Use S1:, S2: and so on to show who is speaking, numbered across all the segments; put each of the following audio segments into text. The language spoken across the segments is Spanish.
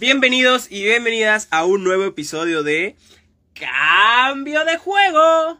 S1: Bienvenidos y bienvenidas a un nuevo episodio de Cambio de Juego.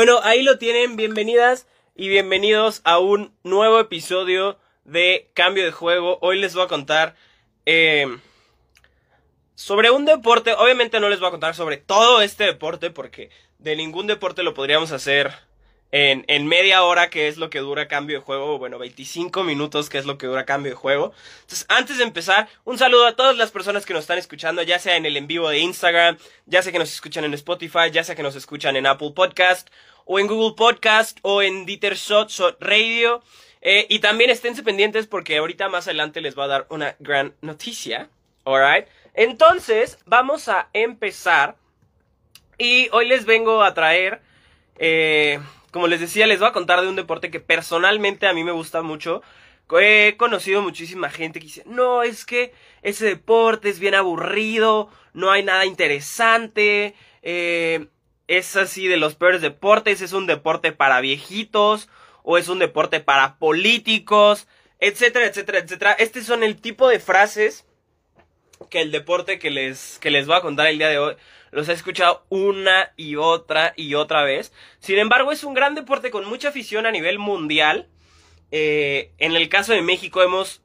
S1: Bueno, ahí lo tienen, bienvenidas y bienvenidos a un nuevo episodio de Cambio de Juego. Hoy les voy a contar eh, sobre un deporte, obviamente no les voy a contar sobre todo este deporte porque de ningún deporte lo podríamos hacer en, en, media hora, que es lo que dura cambio de juego, bueno, 25 minutos, que es lo que dura cambio de juego. Entonces, antes de empezar, un saludo a todas las personas que nos están escuchando, ya sea en el en vivo de Instagram, ya sea que nos escuchan en Spotify, ya sea que nos escuchan en Apple Podcast, o en Google Podcast, o en Dieter Shot, Radio. Eh, y también esténse pendientes porque ahorita más adelante les va a dar una gran noticia. Alright. Entonces, vamos a empezar. Y hoy les vengo a traer. Eh, como les decía, les voy a contar de un deporte que personalmente a mí me gusta mucho. He conocido muchísima gente que dice, no, es que ese deporte es bien aburrido, no hay nada interesante, eh, es así de los peores deportes, es un deporte para viejitos, o es un deporte para políticos, etcétera, etcétera, etcétera. Estos son el tipo de frases que el deporte que les, que les voy a contar el día de hoy los he escuchado una y otra y otra vez. Sin embargo, es un gran deporte con mucha afición a nivel mundial. Eh, en el caso de México hemos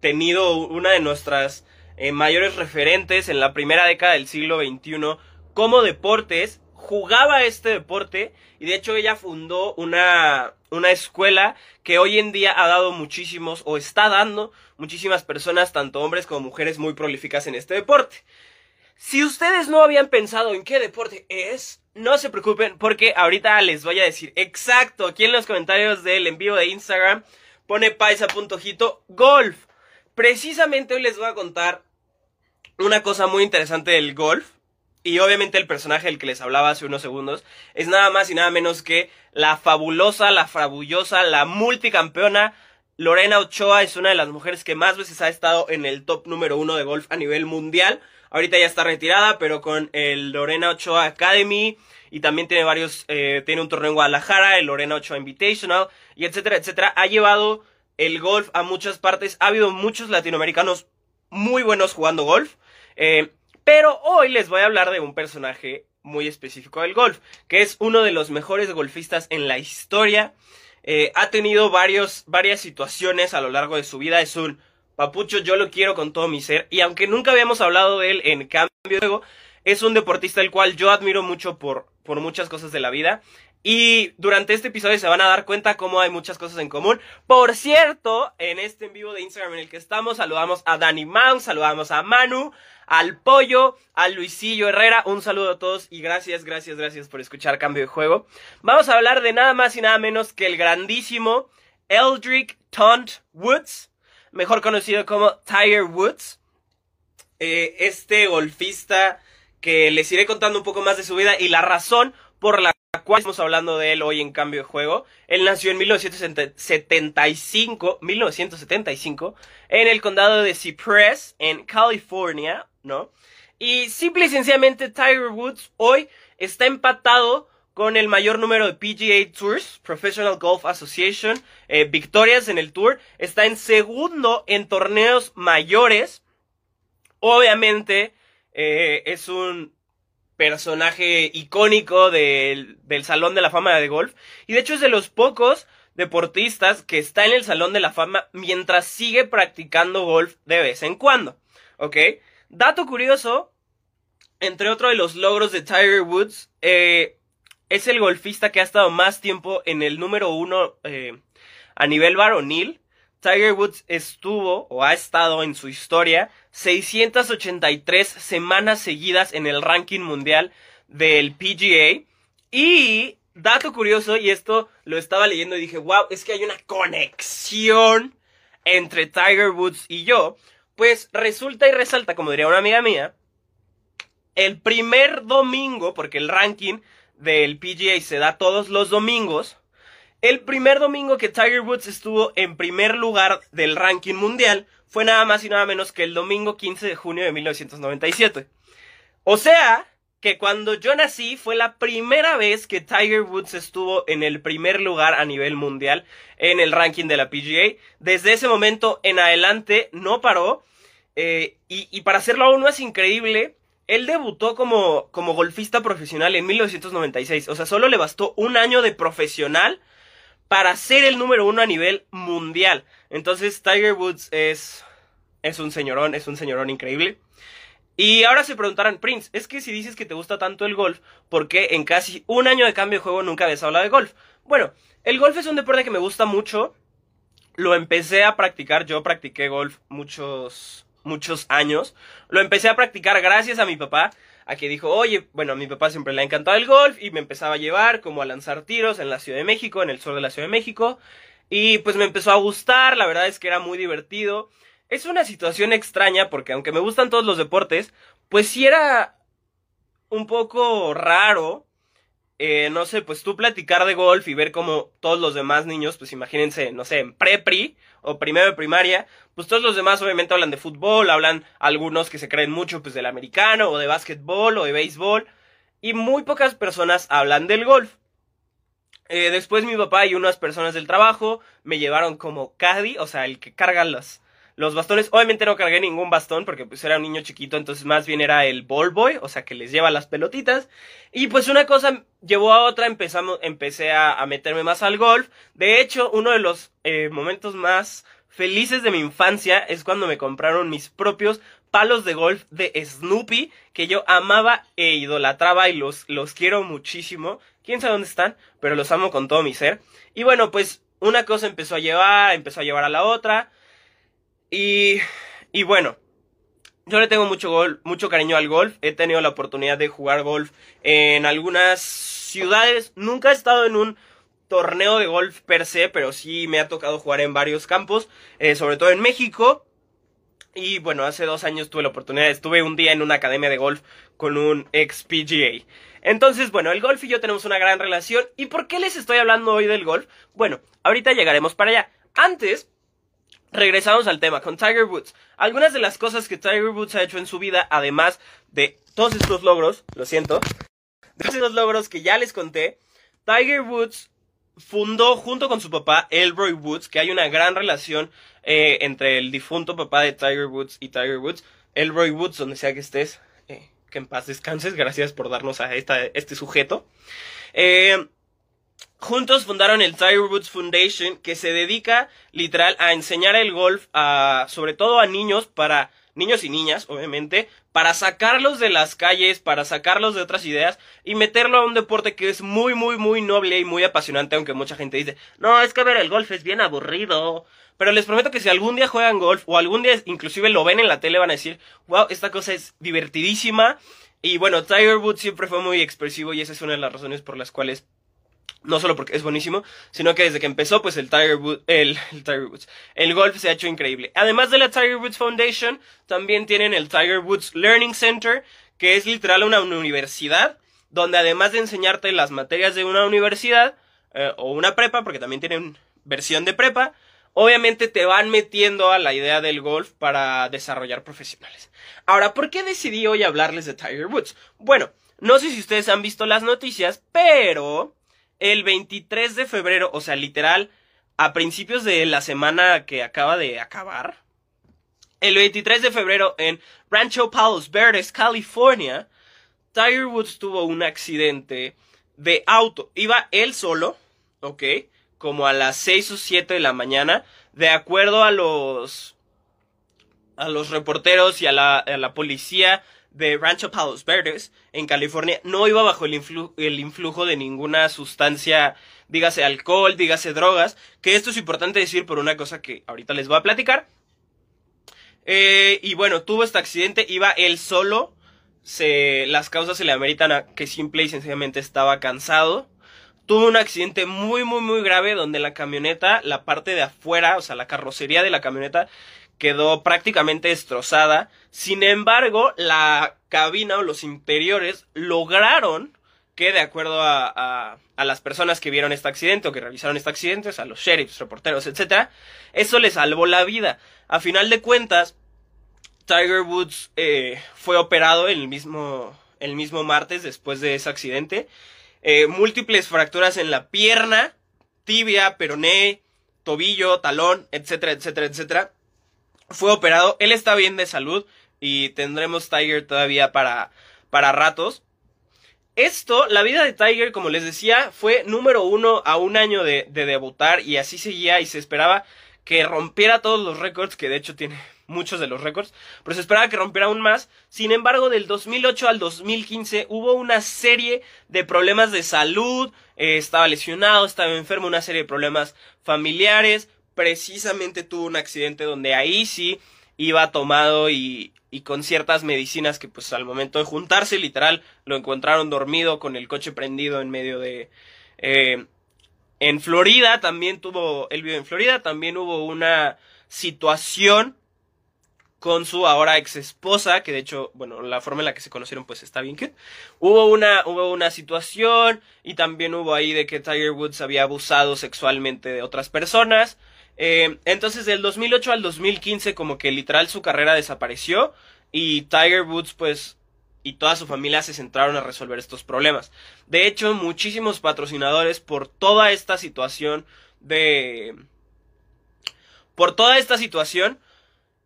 S1: tenido una de nuestras eh, mayores referentes en la primera década del siglo XXI como deportes. Jugaba este deporte y de hecho ella fundó una, una escuela que hoy en día ha dado muchísimos o está dando muchísimas personas, tanto hombres como mujeres, muy prolíficas en este deporte. Si ustedes no habían pensado en qué deporte es, no se preocupen porque ahorita les voy a decir exacto. Aquí en los comentarios del envío de Instagram pone paisa.jito golf. Precisamente hoy les voy a contar una cosa muy interesante del golf. Y obviamente el personaje del que les hablaba hace unos segundos es nada más y nada menos que la fabulosa, la frabullosa, la multicampeona Lorena Ochoa. Es una de las mujeres que más veces ha estado en el top número uno de golf a nivel mundial. Ahorita ya está retirada, pero con el Lorena Ochoa Academy y también tiene varios, eh, tiene un torneo en Guadalajara, el Lorena Ochoa Invitational y etcétera, etcétera. Ha llevado el golf a muchas partes. Ha habido muchos latinoamericanos muy buenos jugando golf. Eh, pero hoy les voy a hablar de un personaje muy específico del golf, que es uno de los mejores golfistas en la historia. Eh, ha tenido varios, varias situaciones a lo largo de su vida. Es un Papucho yo lo quiero con todo mi ser y aunque nunca habíamos hablado de él en cambio es un deportista el cual yo admiro mucho por, por muchas cosas de la vida. Y durante este episodio se van a dar cuenta cómo hay muchas cosas en común. Por cierto, en este en vivo de Instagram en el que estamos, saludamos a Danny Mount, saludamos a Manu, al Pollo, al Luisillo Herrera. Un saludo a todos y gracias, gracias, gracias por escuchar Cambio de Juego. Vamos a hablar de nada más y nada menos que el grandísimo Eldrick Taunt Woods mejor conocido como Tiger Woods. Eh, este golfista que les iré contando un poco más de su vida y la razón por la cual estamos hablando de él hoy en cambio de juego. Él nació en 1975, 1975 en el condado de Cypress, en California, ¿no? Y simple y sencillamente Tiger Woods hoy está empatado con el mayor número de PGA Tours, Professional Golf Association, eh, victorias en el Tour. Está en segundo en torneos mayores. Obviamente eh, es un personaje icónico del, del Salón de la Fama de Golf. Y de hecho es de los pocos deportistas que está en el Salón de la Fama mientras sigue practicando golf de vez en cuando. ¿Ok? Dato curioso, entre otro de los logros de Tiger Woods, eh, es el golfista que ha estado más tiempo en el número uno eh, a nivel varonil. Tiger Woods estuvo o ha estado en su historia 683 semanas seguidas en el ranking mundial del PGA. Y dato curioso, y esto lo estaba leyendo y dije, wow, es que hay una conexión entre Tiger Woods y yo, pues resulta y resalta, como diría una amiga mía, el primer domingo, porque el ranking del PGA se da todos los domingos, el primer domingo que Tiger Woods estuvo en primer lugar del ranking mundial fue nada más y nada menos que el domingo 15 de junio de 1997. O sea, que cuando yo nací fue la primera vez que Tiger Woods estuvo en el primer lugar a nivel mundial en el ranking de la PGA. Desde ese momento en adelante no paró. Eh, y, para hacerlo aún más increíble, él debutó como, como golfista profesional en 1996. O sea, solo le bastó un año de profesional para ser el número uno a nivel mundial. Entonces Tiger Woods es, es un señorón, es un señorón increíble. Y ahora se preguntarán, Prince, es que si dices que te gusta tanto el golf, ¿por qué en casi un año de cambio de juego nunca habías hablado de golf? Bueno, el golf es un deporte que me gusta mucho. Lo empecé a practicar, yo practiqué golf muchos, muchos años. Lo empecé a practicar gracias a mi papá, a que dijo, oye, bueno, a mi papá siempre le ha encantado el golf y me empezaba a llevar como a lanzar tiros en la Ciudad de México, en el sur de la Ciudad de México. Y pues me empezó a gustar, la verdad es que era muy divertido. Es una situación extraña porque aunque me gustan todos los deportes, pues sí era un poco raro, eh, no sé, pues tú platicar de golf y ver como todos los demás niños, pues imagínense, no sé, en prepri o primero de primaria, pues todos los demás obviamente hablan de fútbol, hablan algunos que se creen mucho pues del americano o de básquetbol o de béisbol y muy pocas personas hablan del golf. Eh, después mi papá y unas personas del trabajo me llevaron como caddy, o sea, el que carga los, los bastones, obviamente no cargué ningún bastón porque pues era un niño chiquito, entonces más bien era el ball boy, o sea que les lleva las pelotitas. Y pues una cosa llevó a otra, empezamos, empecé a, meterme más al golf. De hecho, uno de los eh, momentos más felices de mi infancia es cuando me compraron mis propios palos de golf de Snoopy, que yo amaba e idolatraba y los, los quiero muchísimo. Quién sabe dónde están, pero los amo con todo mi ser. Y bueno, pues una cosa empezó a llevar, empezó a llevar a la otra. Y, y bueno, yo le tengo mucho, gol, mucho cariño al golf. He tenido la oportunidad de jugar golf en algunas ciudades. Nunca he estado en un torneo de golf per se, pero sí me ha tocado jugar en varios campos, eh, sobre todo en México. Y bueno, hace dos años tuve la oportunidad, estuve un día en una academia de golf con un ex PGA. Entonces, bueno, el golf y yo tenemos una gran relación. ¿Y por qué les estoy hablando hoy del golf? Bueno, ahorita llegaremos para allá. Antes, Regresamos al tema con Tiger Woods. Algunas de las cosas que Tiger Woods ha hecho en su vida, además de todos estos logros, lo siento, de todos estos logros que ya les conté, Tiger Woods fundó junto con su papá, Elroy Woods, que hay una gran relación eh, entre el difunto papá de Tiger Woods y Tiger Woods. Elroy Woods, donde sea que estés, eh, que en paz descanses, gracias por darnos a este sujeto. Eh, Juntos fundaron el Tiger Woods Foundation, que se dedica literal a enseñar el golf a, sobre todo a niños, para niños y niñas, obviamente, para sacarlos de las calles, para sacarlos de otras ideas y meterlo a un deporte que es muy, muy, muy noble y muy apasionante, aunque mucha gente dice, no, es que ver el golf es bien aburrido. Pero les prometo que si algún día juegan golf o algún día inclusive lo ven en la tele van a decir, wow, esta cosa es divertidísima. Y bueno, Tiger Woods siempre fue muy expresivo y esa es una de las razones por las cuales no solo porque es buenísimo, sino que desde que empezó, pues el Tiger, Woods, el, Tiger Woods, el golf se ha hecho increíble. Además de la Tiger Woods Foundation, también tienen el Tiger Woods Learning Center, que es literal una universidad, donde además de enseñarte las materias de una universidad, eh, o una prepa, porque también tienen versión de prepa, obviamente te van metiendo a la idea del golf para desarrollar profesionales. Ahora, ¿por qué decidí hoy hablarles de Tiger Woods? Bueno, no sé si ustedes han visto las noticias, pero el 23 de febrero, o sea, literal, a principios de la semana que acaba de acabar, el 23 de febrero en Rancho Palos Verdes, California, Tiger Woods tuvo un accidente de auto. Iba él solo, ¿ok? Como a las 6 o 7 de la mañana, de acuerdo a los a los reporteros y a la, a la policía de Rancho Palos Verdes, en California, no iba bajo el, el, influjo de ninguna sustancia, dígase alcohol, dígase drogas, que esto es importante decir por una cosa que ahorita les voy a platicar. Eh, y bueno, tuvo este accidente, iba él solo, se, las causas se le ameritan a que simple y sencillamente estaba cansado. Tuvo un accidente muy, muy, muy grave donde la camioneta, la parte de afuera, o sea, la carrocería de la camioneta, quedó prácticamente destrozada. Sin embargo, la cabina o los interiores lograron que, de acuerdo a, a, las personas que vieron este accidente o que realizaron este accidente, o sea, los sheriffs, reporteros, etcétera, eso le salvó la vida. A final de cuentas, Tiger Woods eh, fue operado el mismo, el mismo martes después de ese accidente. Eh, múltiples fracturas en la pierna, tibia, peroné, tobillo, talón, etcétera, etcétera, etcétera. Fue operado, él está bien de salud y tendremos Tiger todavía para, para ratos. Esto, la vida de Tiger, como les decía, fue número uno a un año de, de debutar y así seguía y se esperaba que rompiera todos los récords, que de hecho tiene muchos de los récords, pero se esperaba que rompiera aún más. Sin embargo, del 2008 al 2015 hubo una serie de problemas de salud, eh, estaba lesionado, estaba enfermo, una serie de problemas familiares, precisamente tuvo un accidente donde ahí sí iba tomado y, y con ciertas medicinas que pues al momento de juntarse literal lo encontraron dormido con el coche prendido en medio de... Eh, en Florida también tuvo, él vive en Florida, también hubo una situación con su ahora ex esposa, que de hecho, bueno, la forma en la que se conocieron pues está bien que Hubo una, hubo una situación y también hubo ahí de que Tiger Woods había abusado sexualmente de otras personas. Eh, entonces del 2008 al 2015 como que literal su carrera desapareció y Tiger Woods pues y toda su familia se centraron a resolver estos problemas. De hecho, muchísimos patrocinadores por toda esta situación de... Por toda esta situación,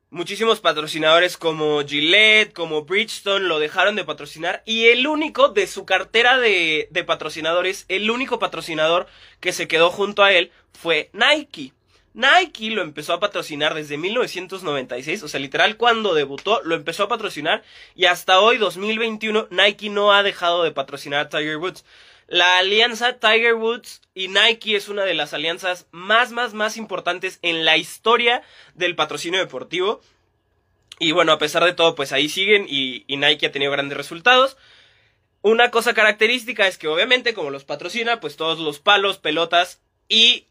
S1: Muchísimos patrocinadores como Gillette, como Bridgestone lo dejaron de patrocinar y el único de su cartera de, de, patrocinadores, el único patrocinador que se quedó junto a él fue Nike. Nike lo empezó a patrocinar desde 1996, o sea, literal cuando debutó lo empezó a patrocinar y hasta hoy 2021 Nike no ha dejado de patrocinar a Tiger Woods. La alianza Tiger Woods y Nike es una de las alianzas más, más, más importantes en la historia del patrocinio deportivo. Y bueno, a pesar de todo, pues ahí siguen y, Nike ha tenido grandes resultados. Una cosa característica es que obviamente como los patrocina, pues todos los palos, pelotas y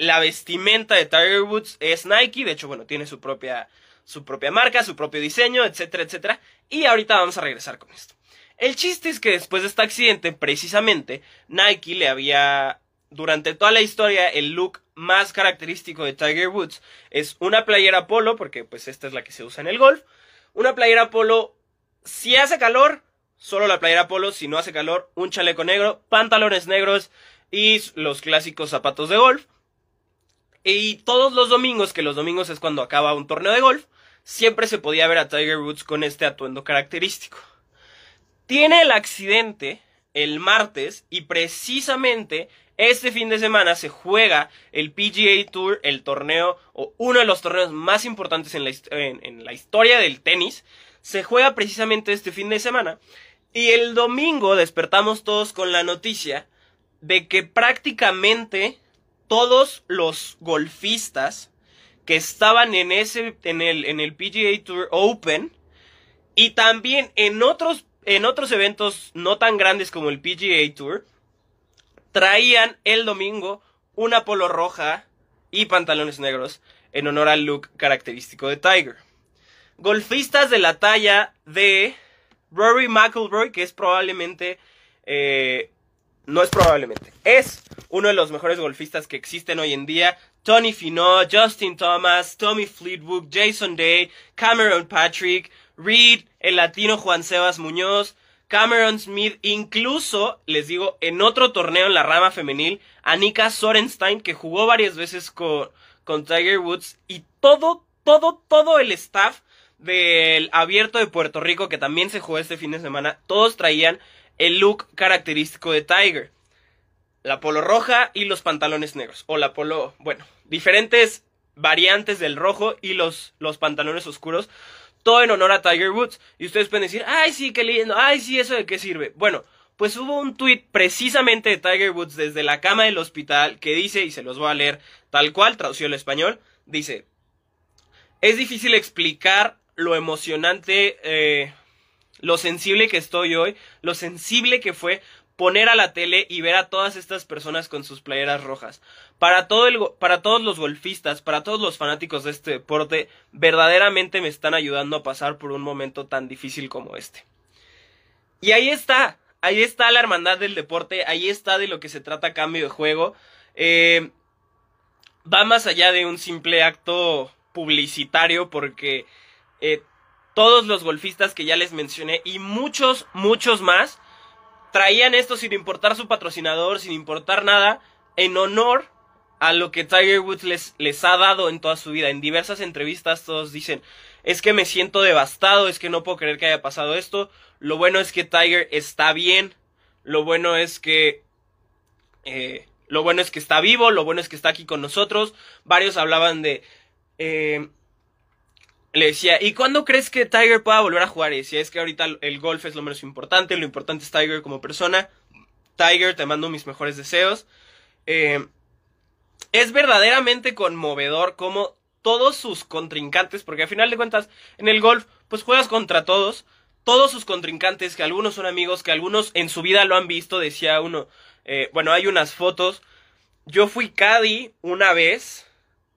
S1: la vestimenta de Tiger Woods es Nike. De hecho, bueno, tiene su propia, su propia marca, su propio diseño, etcétera, etcétera. Y ahorita vamos a regresar con esto. El chiste es que después de este accidente, precisamente, Nike le había, durante toda la historia, el look más característico de Tiger Woods es una playera polo, porque pues esta es la que se usa en el golf, una playera polo, si hace calor, solo la playera polo, si no hace calor, un chaleco negro, pantalones negros y los clásicos zapatos de golf. Y todos los domingos, que los domingos es cuando acaba un torneo de golf, siempre se podía ver a Tiger Woods con este atuendo característico. Tiene el accidente el martes y precisamente este fin de semana se juega el PGA Tour, el torneo o uno de los torneos más importantes en la, en la historia del tenis. Se juega precisamente este fin de semana. Y el domingo despertamos todos con la noticia de que prácticamente todos los golfistas que estaban en ese en el en el PGA Tour Open y también en otros en otros eventos no tan grandes como el PGA Tour, traían el domingo una polo roja y pantalones negros en honor al look característico de Tiger. Golfistas de la talla de Rory McIlroy, que es probablemente, eh, no es probablemente, es uno de los mejores golfistas que existen hoy en día. Tony Finau, Justin Thomas, Tommy Fleetwood, Jason Day, Cameron Patrick, Reed, el latino Juan Sebas Muñoz, Cameron Smith, incluso, les digo, en otro torneo en la rama femenil, Anika Sorenstein, que jugó varias veces con, con Tiger Woods, y todo, todo, todo el staff del abierto de Puerto Rico, que también se jugó este fin de semana, todos traían el look característico de Tiger. La polo roja y los pantalones negros. O la polo, bueno, diferentes variantes del rojo y los, los pantalones oscuros todo en honor a Tiger Woods. Y ustedes pueden decir, ay, sí, qué lindo, ay, sí, eso de qué sirve. Bueno, pues hubo un tweet precisamente de Tiger Woods desde la cama del hospital que dice, y se los voy a leer tal cual, traducido al español, dice, es difícil explicar lo emocionante, eh, lo sensible que estoy hoy, lo sensible que fue poner a la tele y ver a todas estas personas con sus playeras rojas. Para, todo el, para todos los golfistas, para todos los fanáticos de este deporte, verdaderamente me están ayudando a pasar por un momento tan difícil como este. Y ahí está, ahí está la hermandad del deporte, ahí está de lo que se trata cambio de juego. Eh, va más allá de un simple acto publicitario porque eh, todos los golfistas que ya les mencioné y muchos, muchos más traían esto sin importar su patrocinador, sin importar nada, en honor a lo que Tiger Woods les, les ha dado en toda su vida. En diversas entrevistas todos dicen, es que me siento devastado, es que no puedo creer que haya pasado esto. Lo bueno es que Tiger está bien, lo bueno es que... Eh, lo bueno es que está vivo, lo bueno es que está aquí con nosotros. Varios hablaban de... Eh, le decía, ¿y cuándo crees que Tiger pueda volver a jugar? Y decía, es que ahorita el golf es lo menos importante, lo importante es Tiger como persona. Tiger, te mando mis mejores deseos. Eh, es verdaderamente conmovedor como todos sus contrincantes, porque al final de cuentas, en el golf, pues juegas contra todos. Todos sus contrincantes, que algunos son amigos, que algunos en su vida lo han visto, decía uno. Eh, bueno, hay unas fotos. Yo fui caddy una vez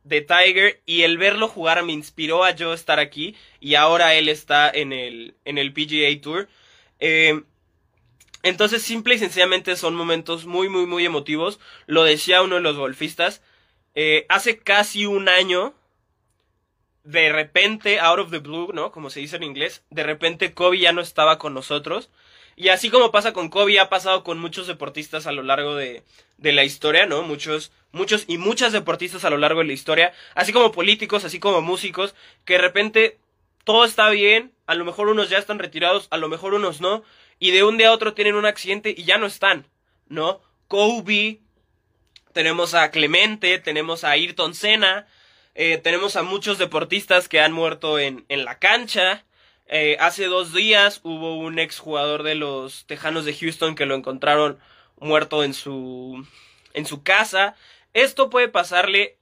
S1: de Tiger y el verlo jugar me inspiró a yo estar aquí y ahora él está en el, en el PGA Tour. Eh, entonces, simple y sencillamente son momentos muy, muy, muy emotivos. Lo decía uno de los golfistas. Eh, hace casi un año, de repente, out of the blue, ¿no? Como se dice en inglés, de repente Kobe ya no estaba con nosotros. Y así como pasa con Kobe, ha pasado con muchos deportistas a lo largo de, de la historia, ¿no? Muchos, muchos y muchas deportistas a lo largo de la historia, así como políticos, así como músicos, que de repente todo está bien, a lo mejor unos ya están retirados, a lo mejor unos no, y de un día a otro tienen un accidente y ya no están, ¿no? Kobe, tenemos a Clemente, tenemos a Ayrton Senna, eh, tenemos a muchos deportistas que han muerto en, en la cancha, eh, hace dos días hubo un exjugador de los Tejanos de Houston que lo encontraron muerto en su, en su casa. Esto puede pasarle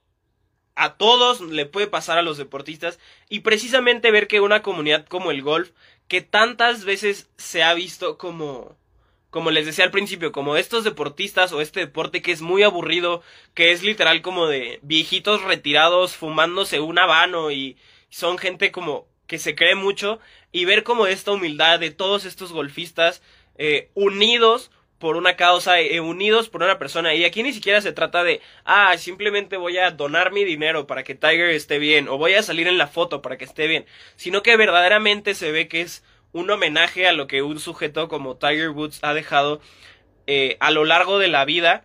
S1: a todos, le puede pasar a los deportistas y precisamente ver que una comunidad como el golf, que tantas veces se ha visto como, como les decía al principio, como estos deportistas o este deporte que es muy aburrido, que es literal como de viejitos retirados fumándose un habano y son gente como que se cree mucho y ver como esta humildad de todos estos golfistas eh, unidos por una causa, eh, unidos por una persona. Y aquí ni siquiera se trata de, ah, simplemente voy a donar mi dinero para que Tiger esté bien, o voy a salir en la foto para que esté bien, sino que verdaderamente se ve que es un homenaje a lo que un sujeto como Tiger Woods ha dejado eh, a lo largo de la vida.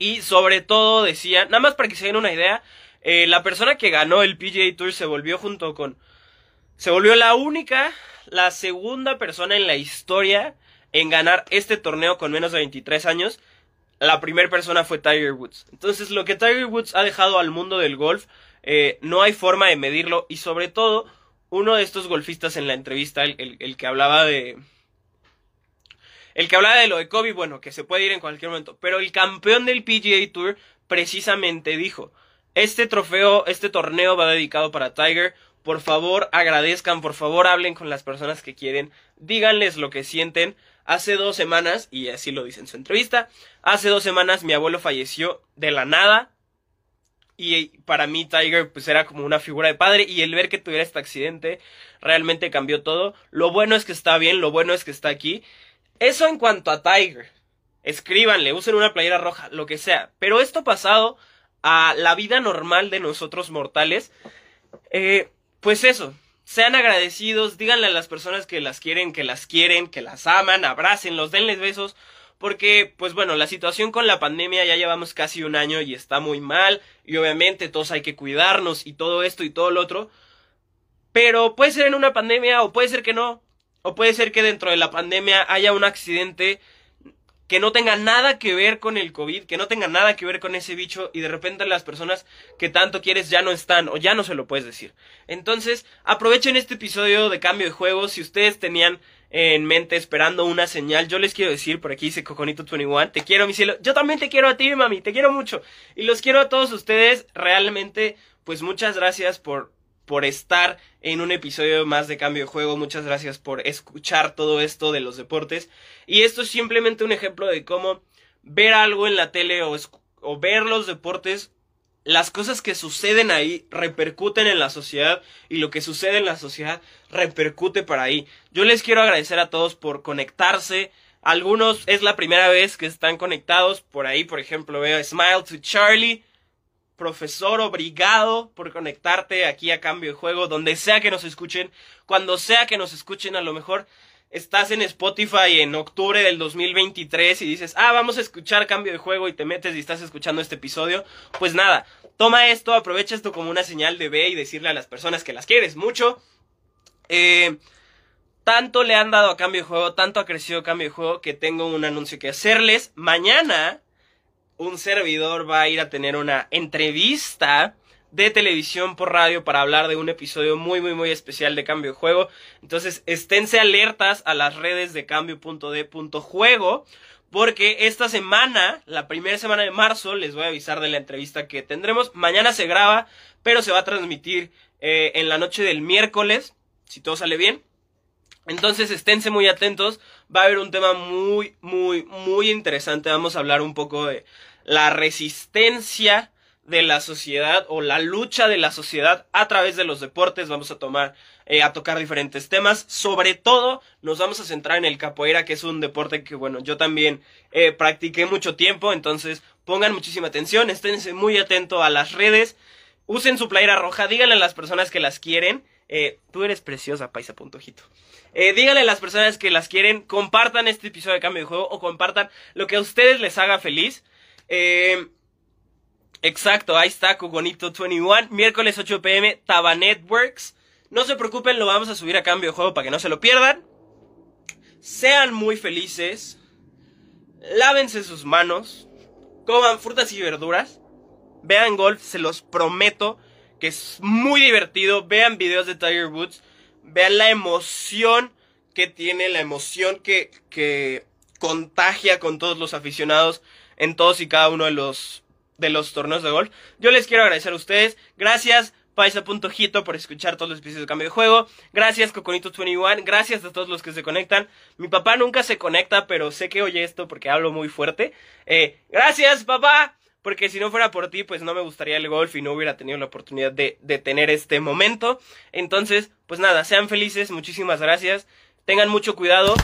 S1: Y sobre todo decía, nada más para que se den una idea, la persona que ganó el PGA Tour se volvió junto con se volvió la única, la segunda persona en la historia en ganar este torneo con menos de 23 años. La primera persona fue Tiger Woods. Entonces lo que Tiger Woods ha dejado al mundo del golf, eh, no hay forma de medirlo. Y sobre todo, uno de estos golfistas en la entrevista, el, el que hablaba de... El que hablaba de lo de Kobe, bueno, que se puede ir en cualquier momento. Pero el campeón del PGA Tour precisamente dijo, este trofeo, este torneo va dedicado para Tiger por favor agradezcan, por favor hablen con las personas que quieren, díganles lo que sienten. Hace dos semanas, y así lo dice en su entrevista, hace dos semanas mi abuelo falleció de la nada. Y para mí Tiger pues era como una figura de padre y el ver que tuviera este accidente realmente cambió todo. Lo bueno es que está bien, lo bueno es que está aquí. Eso en cuanto a Tiger. Escríbanle, usen una playera roja, lo que sea. Pero esto pasado a la vida normal de nosotros mortales. Eh, pues eso, sean agradecidos, díganle a las personas que las quieren, que las quieren, que las aman, abrácenlos, denles besos, porque, pues bueno, la situación con la pandemia ya llevamos casi un año y está muy mal, y obviamente todos hay que cuidarnos y todo esto y todo lo otro, pero puede ser en una pandemia o puede ser que no, o puede ser que dentro de la pandemia haya un accidente que no tenga nada que ver con el COVID, que no tenga nada que ver con ese bicho y de repente las personas que tanto quieres ya no están o ya no se lo puedes decir. Entonces, aprovechen este episodio de cambio de juego. Si ustedes tenían en mente esperando una señal, yo les quiero decir, por aquí dice Coconito 21, te quiero mi cielo, yo también te quiero a ti, mami, te quiero mucho y los quiero a todos ustedes, realmente, pues muchas gracias por por estar en un episodio más de Cambio de Juego. Muchas gracias por escuchar todo esto de los deportes. Y esto es simplemente un ejemplo de cómo ver algo en la tele o, ver los deportes las cosas que suceden ahí repercuten en la sociedad y lo que sucede en la sociedad repercute para ahí. Yo les quiero agradecer a todos por conectarse. Algunos es la primera vez que están conectados. Por ahí, por ejemplo, veo Smile to Charlie. Profesor, obrigado por conectarte aquí a cambio de juego, donde sea que nos escuchen, cuando sea que nos escuchen, a lo mejor estás en Spotify en octubre del 2023 y dices, ah, vamos a escuchar cambio de juego y te metes y estás escuchando este episodio, pues nada, toma esto, aprovecha esto como una señal de B y decirle a las personas que las quieres mucho. Eh, tanto le han dado a cambio de juego, tanto ha crecido cambio de juego que tengo un anuncio que hacerles. Mañana un servidor va a ir a tener una entrevista de televisión por radio para hablar de un episodio muy muy muy especial de Cambio Juego. Entonces, esténse alertas a las redes de cambio.d.juego porque esta semana, la primera semana de marzo, les voy a avisar de la entrevista que tendremos. Mañana se graba, pero se va a transmitir eh, en la noche del miércoles, si todo sale bien. Entonces esténse muy atentos, va a haber un tema muy, muy, muy interesante. Vamos a hablar un poco de la resistencia de la sociedad o la lucha de la sociedad a través de los deportes. Vamos a tomar, eh, a tocar diferentes temas. Sobre todo, nos vamos a centrar en el capoeira, que es un deporte que, bueno, yo también eh, practiqué mucho tiempo. Entonces, pongan muchísima atención, esténse muy atentos a las redes. Usen su playera roja, díganle a las personas que las quieren. Eh, tú eres preciosa, paisa puntojito. Eh, díganle a las personas que las quieren, compartan este episodio de cambio de juego o compartan lo que a ustedes les haga feliz. Eh, Exacto, ahí está Cugonito 21, miércoles 8 pm, Taba Networks. No se preocupen, lo vamos a subir a cambio de juego para que no se lo pierdan. Sean muy felices. Lávense sus manos. Coman frutas y verduras. Vean golf, se los prometo que es muy divertido. Vean videos de Tiger Woods. Vean la emoción que tiene, la emoción que, que contagia con todos los aficionados en todos y cada uno de los de los torneos de golf. Yo les quiero agradecer a ustedes. Gracias. Paisa.jito por escuchar todos los episodios de cambio de juego. Gracias Coconito21. Gracias a todos los que se conectan. Mi papá nunca se conecta, pero sé que oye esto porque hablo muy fuerte. Eh, gracias papá. Porque si no fuera por ti, pues no me gustaría el golf y no hubiera tenido la oportunidad de, de tener este momento. Entonces, pues nada, sean felices. Muchísimas gracias. Tengan mucho cuidado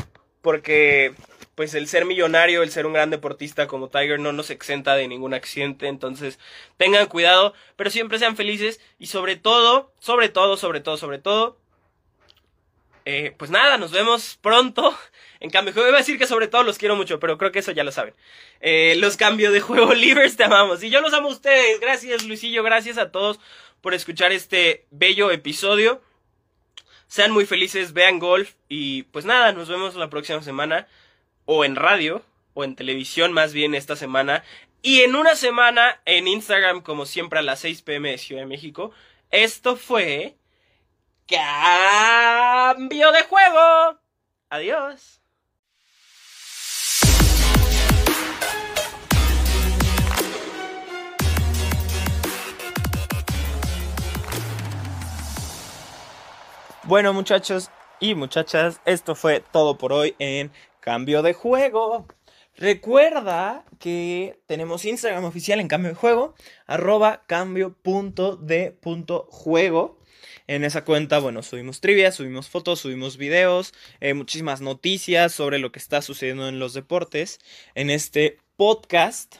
S1: porque pues el ser millonario, el ser un gran deportista como Tiger no nos exenta de ningún accidente, entonces tengan cuidado, pero siempre sean felices y sobre todo, sobre todo, sobre todo, sobre todo, eh, pues nada, nos vemos pronto. En cambio, juego iba a decir que sobre todo los quiero mucho, pero creo que eso ya lo saben. Eh, los cambios de juego libres te amamos. Y yo los amo a ustedes. Gracias, Luisillo. Gracias a todos por escuchar este bello episodio. Sean muy felices, vean golf. Y pues nada, nos vemos la próxima semana o en radio, o en televisión más bien esta semana. Y en una semana en Instagram, como siempre a las 6 pm de Ciudad de México. Esto fue... Cambio de juego. Adiós. Bueno muchachos y muchachas, esto fue todo por hoy en Cambio de juego. Recuerda que tenemos Instagram oficial en cambio de juego, arroba cambio.de.juego. En esa cuenta, bueno, subimos trivia, subimos fotos, subimos videos, eh, muchísimas noticias sobre lo que está sucediendo en los deportes. En este podcast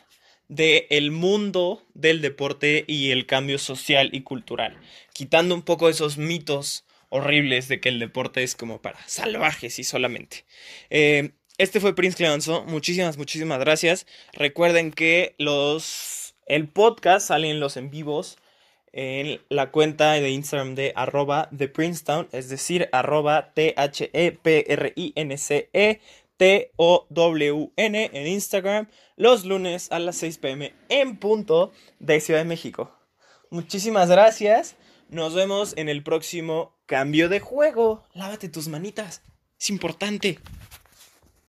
S1: de el mundo del deporte y el cambio social y cultural. Quitando un poco esos mitos horribles de que el deporte es como para salvajes y solamente. Eh, este fue Prince Cleonzo. Muchísimas, muchísimas gracias. Recuerden que los el podcast salen los en vivos en la cuenta de Instagram de arroba de Princetown, es decir, arroba T-H-E-P-R-I-N-C-E T-O-W-N en Instagram los lunes a las 6 pm en punto de Ciudad de México. Muchísimas gracias. Nos vemos en el próximo cambio de juego. Lávate tus manitas. Es importante.